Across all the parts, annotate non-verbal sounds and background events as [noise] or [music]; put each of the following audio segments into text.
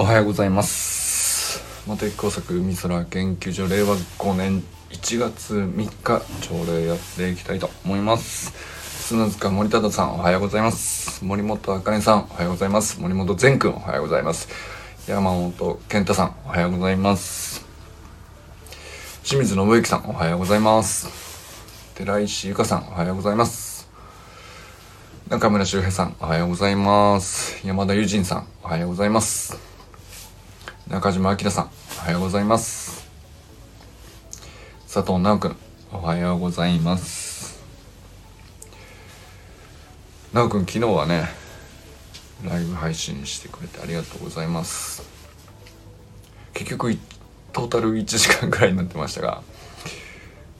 おはようございます。茂木工作海空研究所令和5年1月3日朝礼やっていきたいと思います。砂塚森忠さんおはようございます。森本あかねさんおはようございます。森本善くんおはようございます。山本健太さんおはようございます。清水信之さんおはようございます。寺石由香さんおはようございます。中村修平さんおはようございます。山田友人さんおはようございます。中島明さん、おはようございます。佐藤直くん、おはようございます。直くん、昨日はね、ライブ配信してくれてありがとうございます。結局、トータル1時間くらいになってましたが、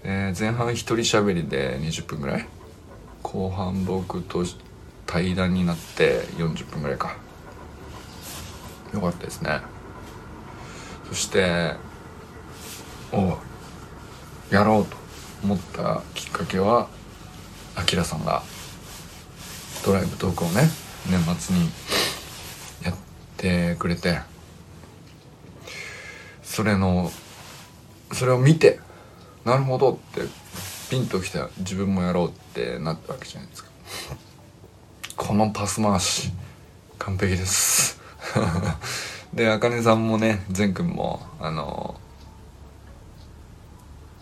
えー、前半一人喋りで20分ぐらい後半僕と対談になって40分ぐらいかよかったですねそしておやろうと思ったきっかけはあきらさんがドライブトークをね年末にやってくれてそれのそれを見てなるほどってピンときた自分もやろうってなったわけじゃないですか。このパス回し完璧です。であかねさんもね善くんもあの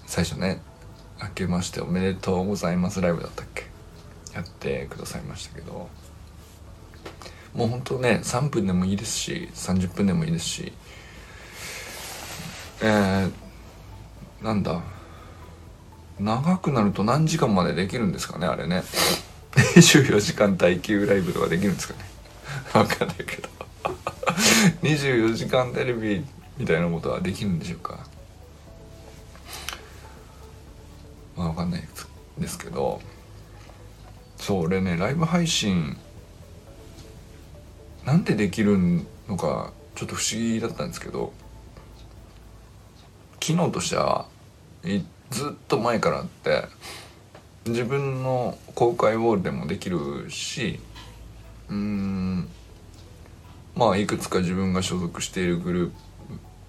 最初ね「明けましておめでとうございますライブ」だったっけ？やってくださいましたけど。もうほんとね3分でもいいですし30分でもいいですしえー、なんだ？長くなると何時間までできるんですかねあれね。[laughs] 24時間耐久ライブとかできるんですかね。わかんないけど。[laughs] 24時間テレビみたいなことはできるんでしょうか？まあ分かんないですけど。そう俺ねライブ配信なんでできるのかちょっと不思議だったんですけど。機能としてはずっと前からあって自分の公開ウォールでもできるしうんまあいくつか自分が所属しているグルー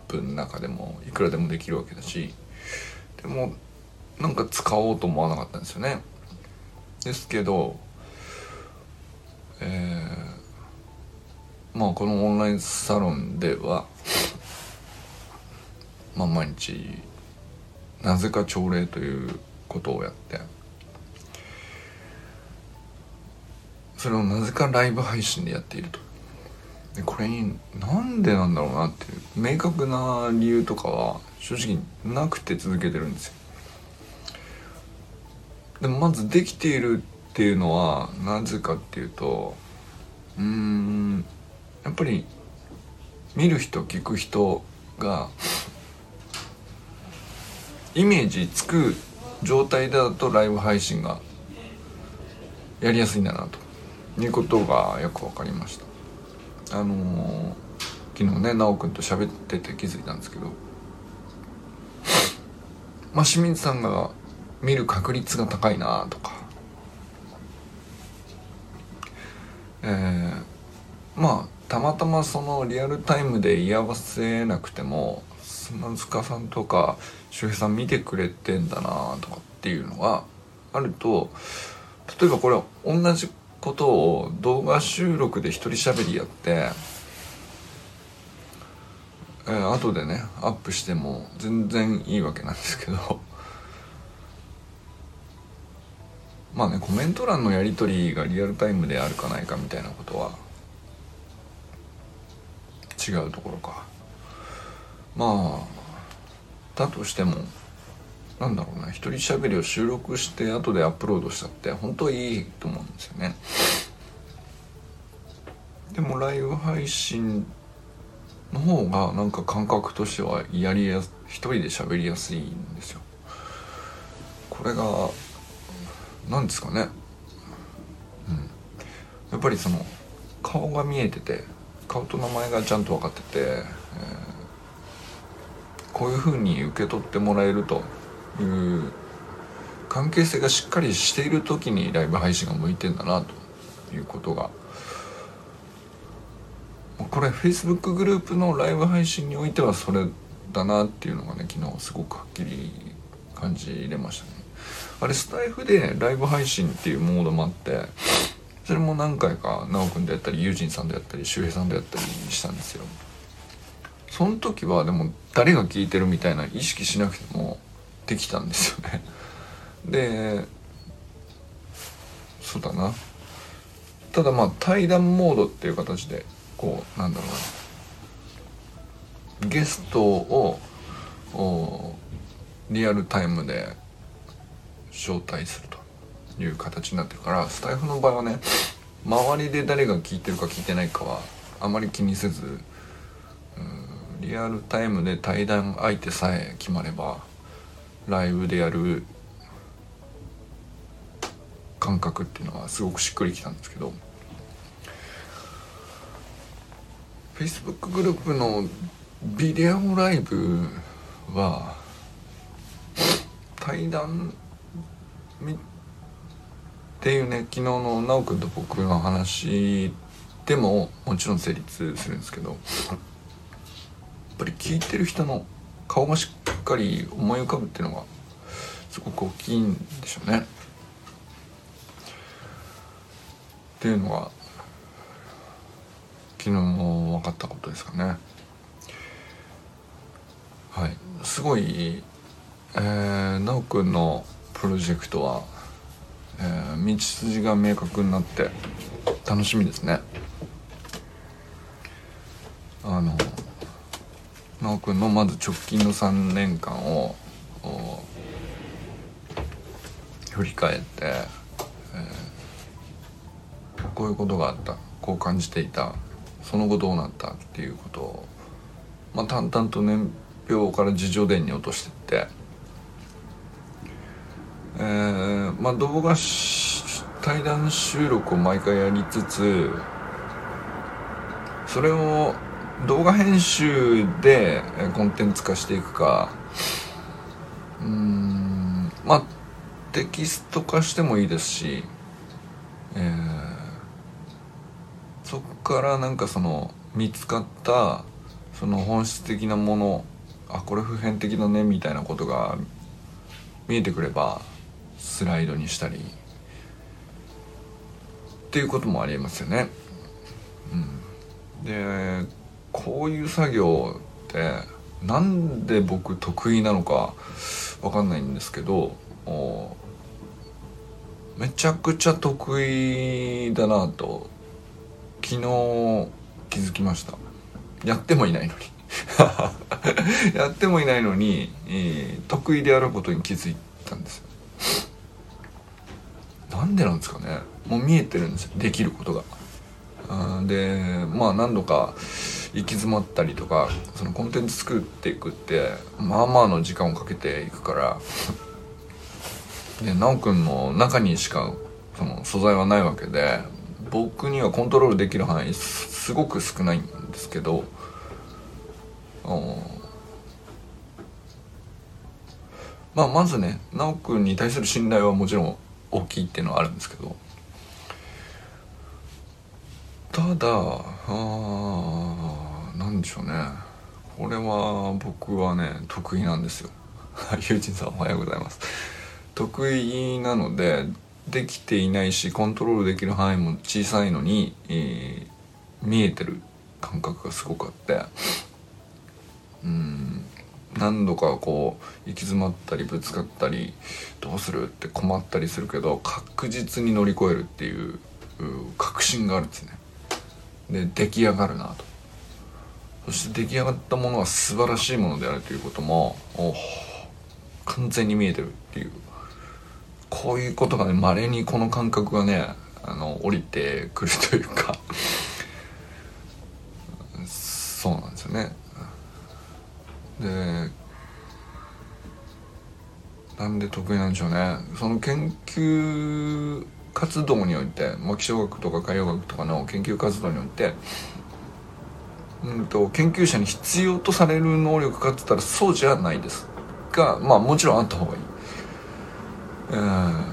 プの中でもいくらでもできるわけだしでもなんか使おうと思わなかったんですよね。ですけどえー、まあこのオンラインサロンではまあ毎日なぜか朝礼ということをやってそれをなぜかライブ配信でやっていると。でこれになんでなんだろうなっていう。明確な理由とかは正直なくて続けてるんですよ。でもまずできているっていうのはなぜかっていうとうーんやっぱり見る人聞く人がイメージつく状態だとライブ配信がやりやすいんだなということがよく分かりました。あのー、昨日ね奈くんと喋ってて気づいたんですけどまあ清水さんが見る確率が高いなとかえー、まあたまたまそのリアルタイムで居合わせなくても砂塚さんとか周平さん見てくれてんだなとかっていうのがあると例えばこれ同じことを動画収録で一人喋りやって、えー、後でねアップしても全然いいわけなんですけど。[laughs] まあねコメント欄のやり取りがリアルタイムであるかないかみたいなことは違うところか。まあだとしてもなんだろうな一人喋りを収録して後でアップロードしたって本当いいと思うんですよね。でもライブ配信の方がなんか感覚としてはやりやす一人で喋りやすいんですよ。これが何ですかね。うん。やっぱりその顔が見えてて顔と名前がちゃんと分かってて、えー、こういうふうに受け取ってもらえるという関係性がしっかりしている時にライブ配信が向いてんだなということが。これ Facebook グループのライブ配信においてはそれだなっていうのがね昨日すごくはっきり感じれましたね。あれスタイフでライブ配信っていうモードもあってそれも何回か奈くんでやったりユージンさんでやったり周平さんでやったりしたんですよ。その時はでも誰が聞いてるみたいな意識しなくてもできたんですよね。でそうだな。ただまあ対談モードっていう形でこうなんだろうな。ゲストをリアルタイムで招待するという形になってるからスタイフの場合はね周りで誰が聞いてるか聞いてないかはあまり気にせずリアルタイムで対談相手さえ決まればライブでやる感覚っていうのはすごくしっくりきたんですけど Facebook グループのビデオライブは対談っていうね昨日の奈くんと僕の話でももちろん成立するんですけどやっぱり聞いてる人の顔がしっかり思い浮かぶっていうのがすごく大きいんでしょうね。っていうのが昨日も分かったことですかね。はい、すごい、えー、奈くんのプロジェクトは、えー、道筋が明確になって楽しみですねあののまず直近の3年間を振り返って、えー、こういうことがあったこう感じていたその後どうなったっていうことを、まあ、淡々と年表から自叙伝に落としてってえー、まあ動画対談収録を毎回やりつつそれを動画編集でコンテンツ化していくかうんまあテキスト化してもいいですし、えー、そこからなんかその見つかったその本質的なものあこれ普遍的だねみたいなことが見えてくればスライドにしたりっていうこともありえますよね。うん、でこういう作業ってなんで僕得意なのかわかんないんですけどめちゃくちゃ得意だなと昨日気づきました。やってもいないのに。[laughs] やってもいないのに、えー、得意であることに気づいたんですよ。なんでなんですかね。もう見えてるんですよ。できることが。でまあ何度か行き詰まったりとかそのコンテンツ作っていくってまあまあの時間をかけていくからで奈くんの中にしかその素材はないわけで僕にはコントロールできる範囲すごく少ないんですけどまあまずね奈くんに対する信頼はもちろん大きいっていうのはあるんですけどただあなんでしょうね。これは僕はね得意なんですよ。ユージンさんおはようございます。得意なのでできていないしコントロールできる範囲も小さいのに、えー、見えてる感覚がすごくあって。うん何度かこう行き詰まったりぶつかったりどうするって困ったりするけど確実に乗り越えるっていう確信があるんですね。で出来上がるなと。そして出来上がったものは素晴らしいものであるということも完全に見えてるっていう。こういうことがね稀にこの感覚がねあの降りてくるというか。そうなんですよね。でなんで得意なんでしょうね。その研究活動において、まあ、気象学とか海洋学とかの研究活動においてうんと研究者に必要とされる能力かって言ったらそうじゃないですがまあもちろんあった方がいい。えー、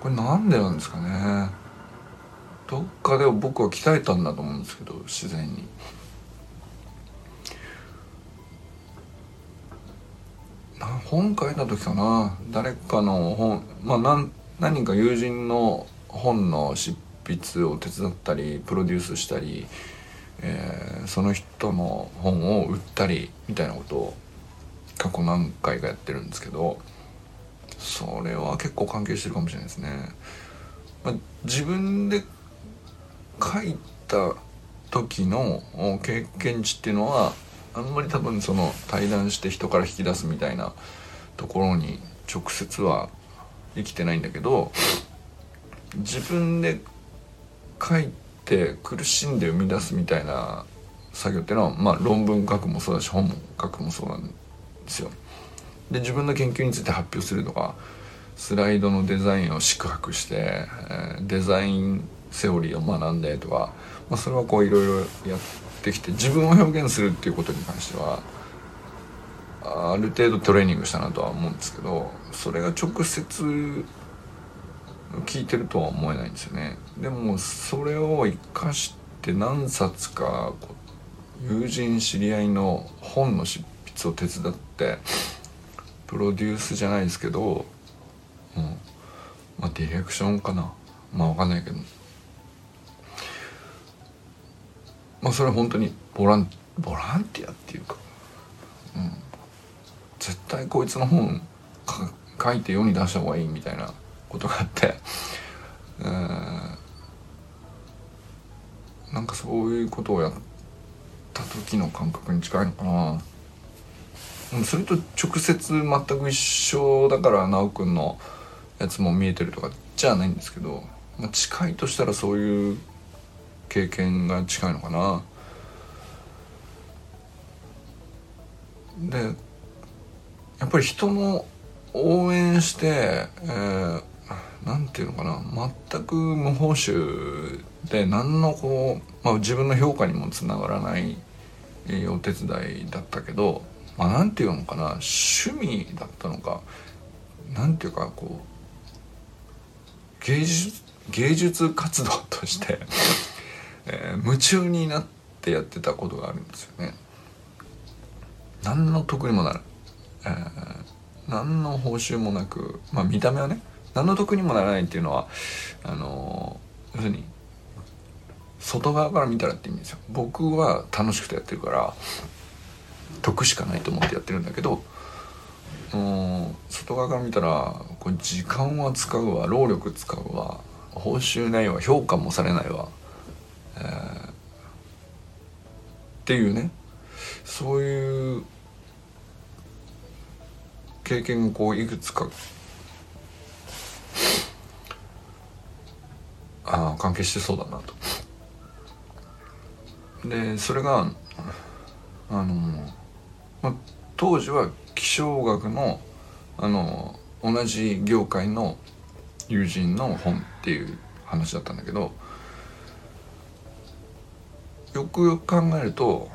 これなんでなんですかねどっかで僕は鍛えたんだと思うんですけど自然にな。本書いた時かな誰かの本まあ何何人か友人の本の執筆を手伝ったりプロデュースしたり、えー、その人の本を売ったりみたいなことを過去何回かやってるんですけどそれは結構関係してるかもしれないですね。まあ、自分で書いた時の経験値っていうのはあんまり多分その対談して人から引き出すみたいなところに直接は生きてないんだけど自分で書いて苦しんで生み出すみたいな作業っていうのはまあ論文書くもそうだし本も書くもそうなんですよ。で自分の研究について発表するとかスライドのデザインを宿泊して、えデザインセオリーを学んでとか、まあ、それはこういろいろやってきて自分を表現するっていうことに関してはある程度トレーニングしたなとは思うんですけどそれが直接聞いてるとは思えないんですよね。でもそれを生かして何冊か友人知り合いの本の執筆を手伝ってプロデュースじゃないですけど、うん、まあディレクションかな。まあわかんないけど。まあそれは本当にボランボランティアっていうか、うん、絶対こいつの本書いて世に出した方がいいみたいな。ことがあって、えー、なんかそういうことをやった時の感覚に近いのかな。それと直接全く一緒だから修くんのやつも見えてるとかじゃないんですけど、まあ、近いとしたらそういう経験が近いのかな。でやっぱり人の応援して、えー、なんていうのかな全く無報酬で何のこう、まあ、自分の評価にもつながらないお手伝いだったけど、まあ、ていうのかな趣味だったのかなんていうかこう芸術芸術活動として [laughs] えー、夢中になってやってたことがあるんですよね。何の得にもなる、えー、何の報酬もなくまあ見た目はね何の得にもならないっていうのはあの、要するに外側から見たらって意味ですよ。僕は楽しくてやってるから得しかないと思ってやってるんだけど外側から見たらこれ時間は使うわ労力使うわ報酬ないわ評価もされないわえー、っていうねそういう経験がこういくつかあ関係してそうだなと。でそれがあの、ま、当時は気象学のあの同じ業界の友人の本っていう話だったんだけどよくよく考えると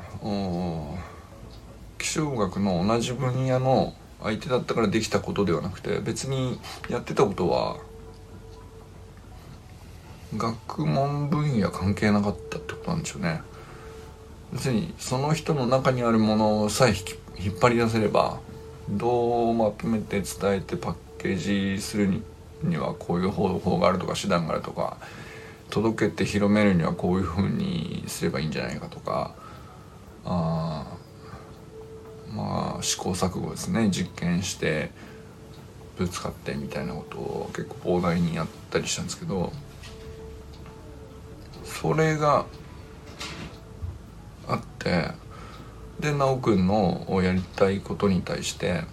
気象学の同じ分野の相手だったからできたことではなくて別にやってたことは学問分野関係なかったってことなんでしょうね。別にその人の中にあるものさえ引っ張り出せればどうまとめて伝えてパッケージするにはこういう方法があるとか手段があるとか届けて広めるにはこういうふうにすればいいんじゃないかとかあまあ試行錯誤ですね実験してぶつかってみたいなことを結構膨大にやったりしたんですけどそれがあってで修くんのやりたいことに対して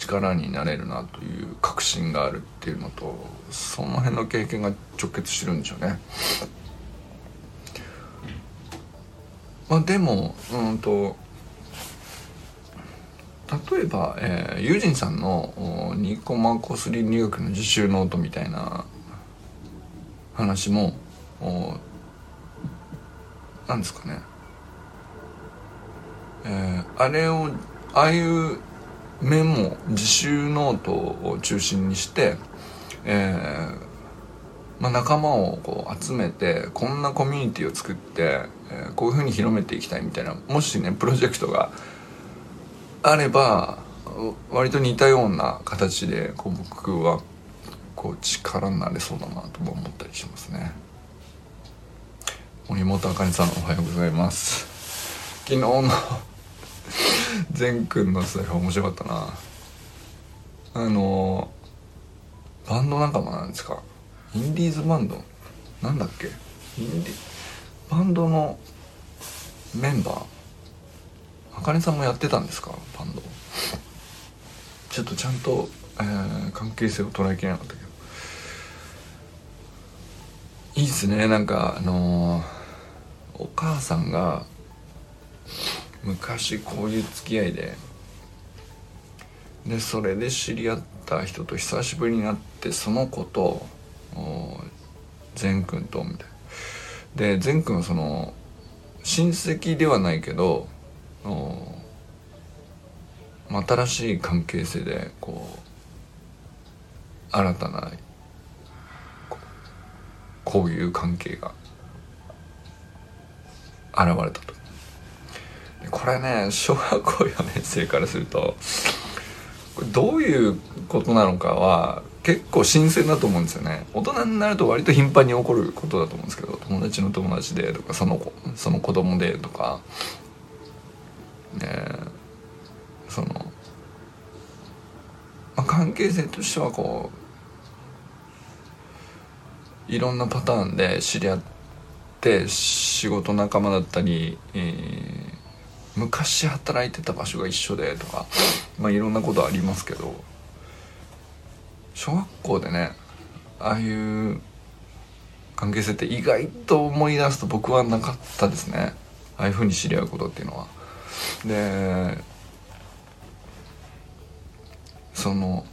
力になれるなという確信があるっていうのとその辺の経験が直結してるんでしょうね。まあ、でもうんと例えば、えー、ユージンさんのニコマコス倫理学の自習ノートみたいな話も何ですかね、えー、あれをああいうメモ自習ノートを中心にして、えー、まあ、仲間をこう集めてこんなコミュニティを作って、えー、こういうふうに広めていきたいみたいなもしねプロジェクトがあれば割と似たような形でこう僕はこう力になれそうだなとも思ったりしますね。森本あかねさんおはようございます。昨日の [laughs] 善くんのセリフ面白かったな。あのバンド仲間なんですか？インディーズバンド？なんだっけ？インディバンドのメンバー？あかねさんもやってたんですか？バンド。ちょっとちゃんと、えー、関係性を捉えきれなかったけど。いいっすね。なんかあのー、お母さんが昔こういう付き合いででそれで知り合った人と久しぶりに会ってその子と善くんとみたいな。で善くんはその親戚ではないけど新しい関係性でこう新たなこういう関係が現れたと。これね小学校4年生からするとこれどういうことなのかは結構新鮮だと思うんですよね。大人になると割と頻繁に起こることだと思うんですけど友達の友達でとかその子その子供でとかねその、まあ、関係性としてはこういろんなパターンで知り合って仕事仲間だったり、えー昔働いてた場所が一緒でとかまあいろんなことありますけど小学校でねああいう関係性って意外と思い出すと僕はなかったですねああいうふうに知り合うことっていうのは。でその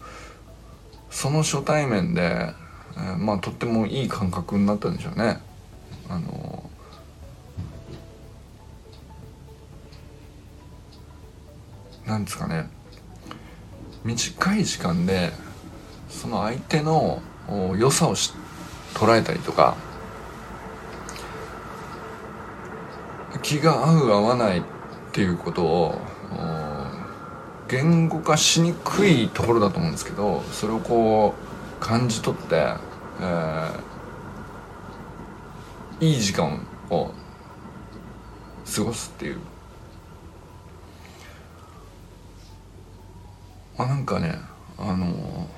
その初対面で、えー、まあとってもいい感覚になったんでしょうね。あのなんですかね短い時間でその相手の良さを捉えたりとか気が合う合わないっていうことを言語化しにくいところだと思うんですけどそれをこう感じ取って、えー、いい時間を過ごすっていう。あなんかねあの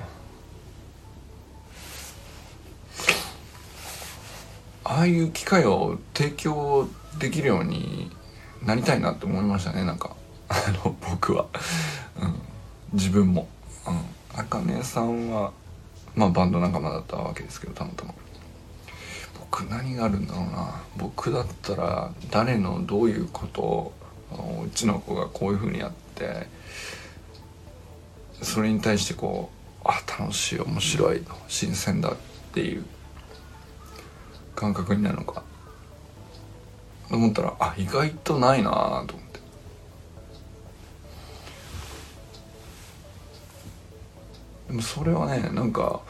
ああいう機会を提供できるようになりたいなって思いましたねなんか。あの僕は、うん、自分も。あかねさんはまあバンド仲間だったわけですけどたまたま。僕何があるんだろうな。僕だったら誰のどういうことをうちの子がこういうふうにやってそれに対してこうあ楽しい面白い新鮮だっていう感覚になるのか。と思ったらあ意外とないなと思って。でもそれはねなんか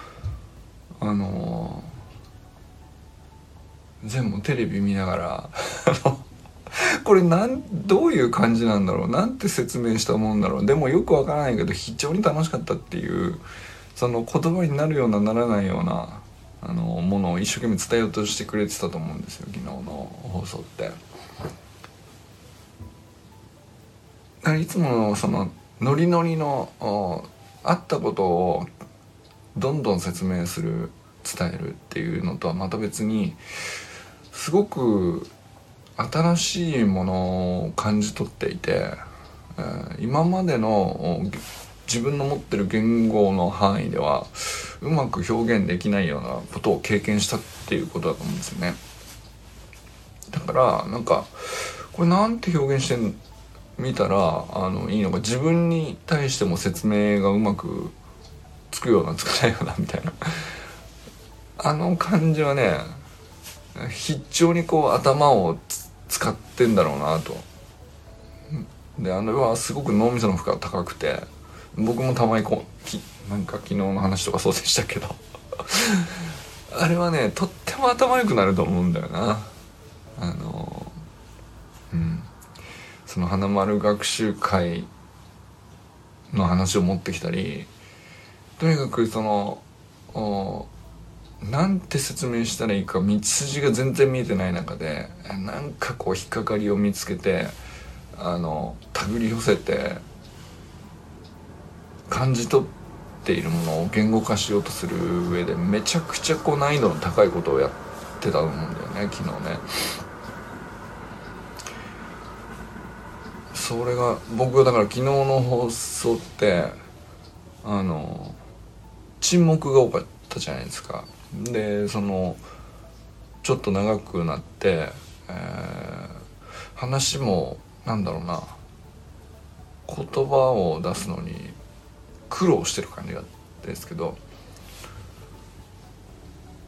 あのー、全部テレビ見ながら [laughs] これなんどういう感じなんだろうなんて説明したもんだろうでもよくわからないけど非常に楽しかったっていうその言葉になるようなならないようなあのものを一生懸命伝えようとしてくれてたと思うんですよ昨日の放送って。いつものそのノリノリのあったことをどんどん説明する伝えるっていうのとはまた別にすごく新しいものを感じ取っていて、えー、今までの自分の持ってる言語の範囲ではうまく表現できないようなことを経験したっていうことだと思うんですよね。だからなんかこれなんて表現してみたらあのいいのか自分に対しても説明がうまくつくようなつかないようなみたいな。[laughs] あの感じはね非常にこう頭を使ってんだろうなと。であれはすごく脳みその負荷が高くて僕もたまにこうきなんか昨日の話とかそうでしたけど。[laughs] あれはねとっても頭良くなると思うんだよな。あのその花丸学習会の話を持ってきたりとにかくそのなんて説明したらいいか道筋が全然見えてない中でなんかこう引っかかりを見つけてあの手繰り寄せて感じ取っているものを言語化しようとする上でめちゃくちゃこう難易度の高いことをやってたと思うんだよね昨日ね。それが僕はだから昨日の放送ってあの沈黙が多かったじゃないですか。でそのちょっと長くなって、えー、話もなんだろうな言葉を出すのに苦労してる感じがですけど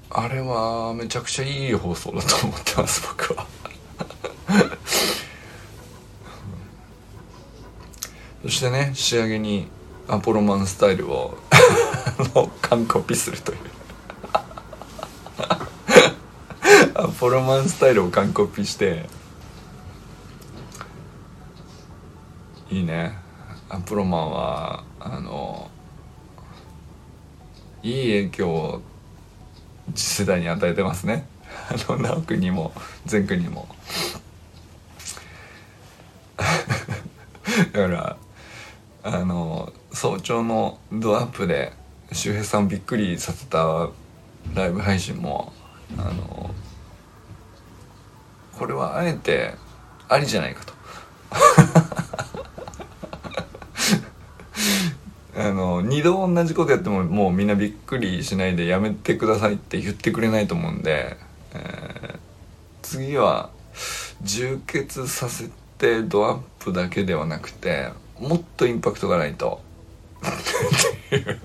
あれはめちゃくちゃいい放送だと思ってます僕は。そしてね仕上げにアポロマンスタイルを [laughs] 完コピするという。[laughs] アポロマンスタイルを完コピしていいね。アポロマンはあのいい影響を次世代に与えてますね。あの直君にも善くんにも。[laughs] だからあの早朝のドアップで周平さんをびっくりさせたライブ配信もあのこれはあえてありじゃないかと。[laughs] あの二度同じことやってももうみんなびっくりしないでやめてくださいって言ってくれないと思うんで、えー、次は充血させてドアップだけではなくてもっとインパクトがないと。っていう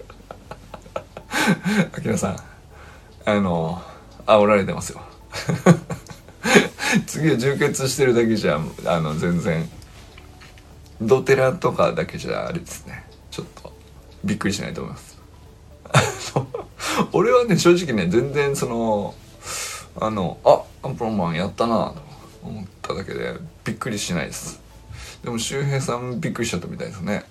あきらさん。あの煽られてますよ。[laughs] 次は充血してるだけじゃあの全然。ドテラとかだけじゃあれですね。ちょっとびっくりしないと思います。[laughs] 俺はね正直ね全然そのあのあアンプロマンやったなと思っただけでびっくりしないです。でも周平さんびっくりしちゃったみたいですね。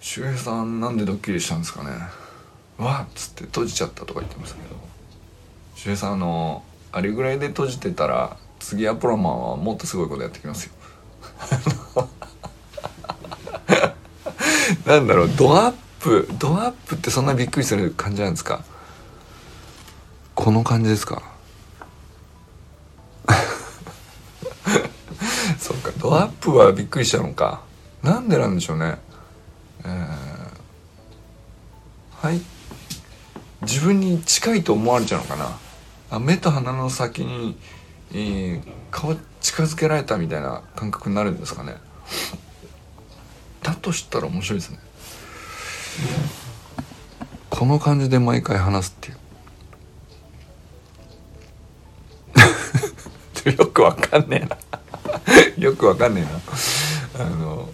周平さんなんでドッキリしたんですかね。わっつって閉じちゃったとか言ってましたけど。周平さんあのあれぐらいで閉じてたら次アポロマンはもっとすごいことやってきますよ。[laughs] なんだろうドアップドアップってそんなびっくりする感じなんですか？この感じですか？ドアップはびっくりしたのか。なんでなんでしょうね。えー、はい。自分に近いと思われちゃうのかな。あ目と鼻の先に、えー、顔近づけられたみたいな感覚になるんですかね。だとしたら面白いですね。この感じで毎回話すっていう。[laughs] よくわかんねえな。[laughs] よくわかんねえな。あの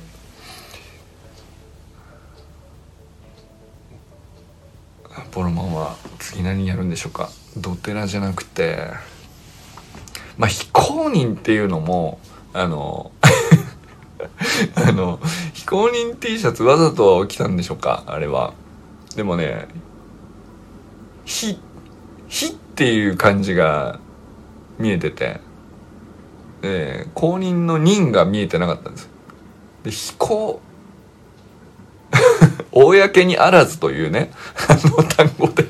ポロマンは次何やるんでしょうか。ドテラじゃなくてまあ非公認っていうのもあの [laughs] あの非公認 T シャツわざと着たんでしょうかあれは。でもね「非」「非」っていう感じが見えてて。えー、公認の認が見えてなかったんです。で非公 [laughs] 公にあらずというね [laughs] あの単語で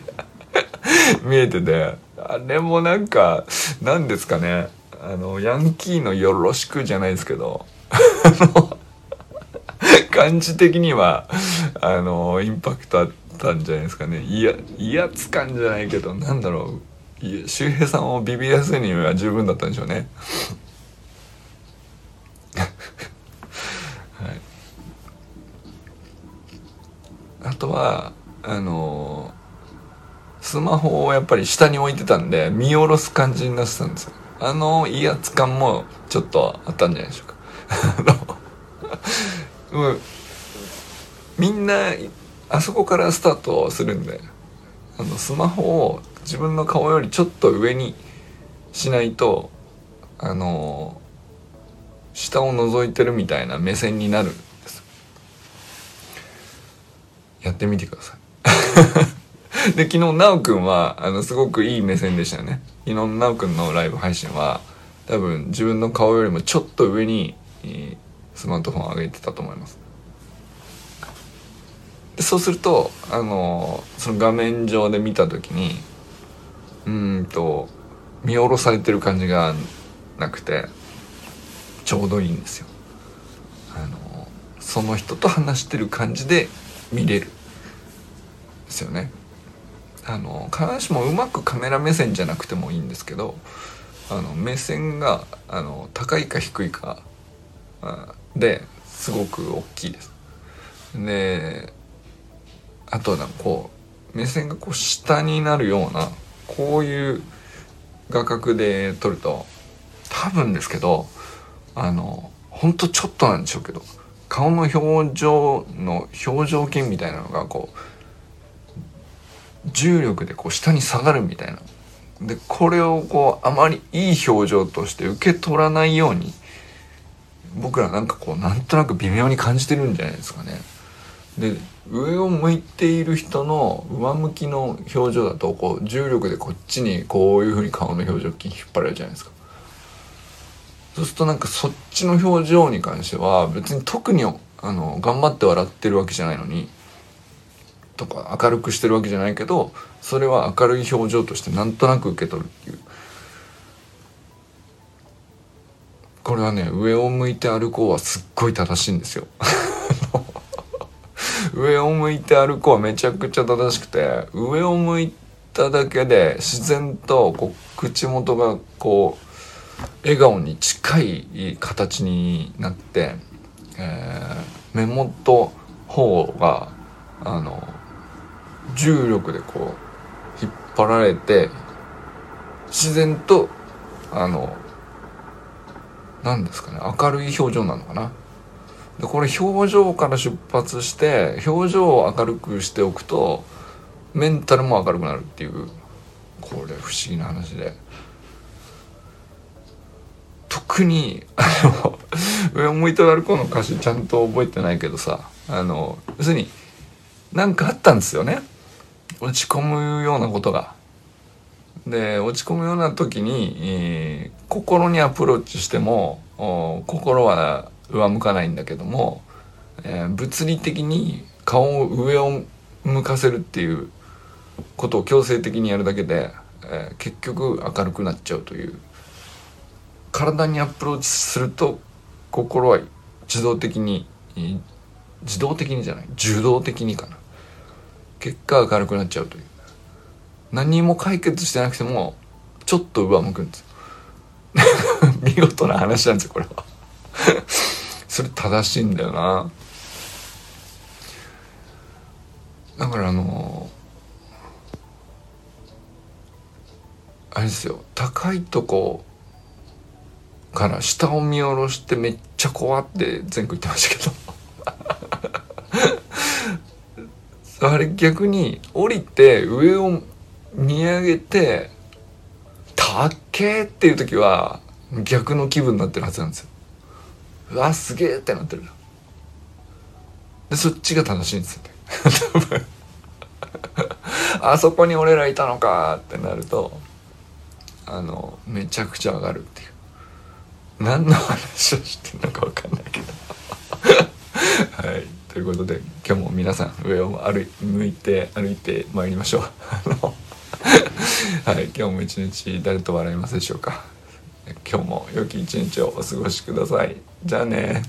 [laughs] 見えててあれもなんか何ですかねあのヤンキーのよろしくじゃないですけど感じ的にはあのインパクトあったんじゃないですかね。いや威圧感じゃないけどなんだろう。周平さんをビビらせるには十分だったんでしょうね。あとはあのスマホをやっぱり下に置いてたんで見下ろす感じになってたんですよ。あの威圧感もちょっとあったんじゃないでしょうか。[laughs] うん、みんなあそこからスタートするんであのスマホを自分の顔よりちょっと上にしないとあの下を覗いてるみたいな目線になるんですやってみてください。[laughs] で昨日奈くんはあのすごくいい目線でしたよね。昨日奈くんのライブ配信は多分自分の顔よりもちょっと上に、スマートフォンを上げてたと思います。でそうするとあのその画面上で見た時にうんと見下ろされてる感じがなくてちょうどいいんですよ。あのその人と話してる感じで見れる。ですよねあの必ずしもうまくカメラ目線じゃなくてもいいんですけどあの目線があの高いか低いかですごく大きいです。であとなんかこう目線がこう下になるようなこういう画角で撮ると多分ですけどあのほんとちょっとなんでしょうけど顔の表情の表情筋みたいなのがこう重力でこう下に下がるみたいなでこれをこうあまりいい表情として受け取らないように僕らなんかこうなんとなく微妙に感じてるんじゃないですかね。で上を向いている人の上向きの表情だとこう重力でこっちにこういうふうに顔の表情筋引っ張られるじゃないですか。そうするとなんかそっちの表情に関しては別に特にあの頑張って笑ってるわけじゃないのにとか明るくしてるわけじゃないけどそれは明るい表情としてなんとなく受け取るっていう。これはね上を向いて歩こうはすっごい正しいんですよ。[laughs] 上を向いて歩こうはめちゃくちゃ正しくて上を向いただけで自然とこう口元がこう笑顔に近い形になって、えー、目元方があの重力でこう引っ張られて自然とあの何ですかね明るい表情なのかな。でこれ表情から出発して表情を明るくしておくとメンタルも明るくなるっていうこれ不思議な話で。特にあの上を向いて歩こうの歌詞ちゃんと覚えてないけどさあの要するに何かあったんですよね。落ち込むようなことが。で落ち込むような時に、えー、心にアプローチしても心は上向かないんだけども、えー、物理的に顔を上を向かせるっていうことを強制的にやるだけで、えー、結局明るくなっちゃうという体にアプローチすると心は自動的に自動的にじゃない受動的にかな結果明るくなっちゃうという。何も解決してなくてもちょっと上向くんです [laughs] 見事な話なんですよこれは。[laughs] それ正しいんだよな。だからあのあれですよ。高いとこから下を見下ろしてめっちゃ怖って前回言ってましたけど。あれ逆に降りて上を見上げて「たっけ」っていう時は逆の気分になってるはずなんですよ。うわすげえってなってる。でそっちが楽しいんですよね多分。あそこに俺らいたのかってなるとあのめちゃくちゃ上がるっていう。何の話をしてんのか分かんないけど。[laughs] はい。ということで今日も皆さん上を歩い向いて歩いてまいりましょう。[laughs] はい今日も一日誰と笑いますでしょうか？今日も良き一日をお過ごしください。じゃあね。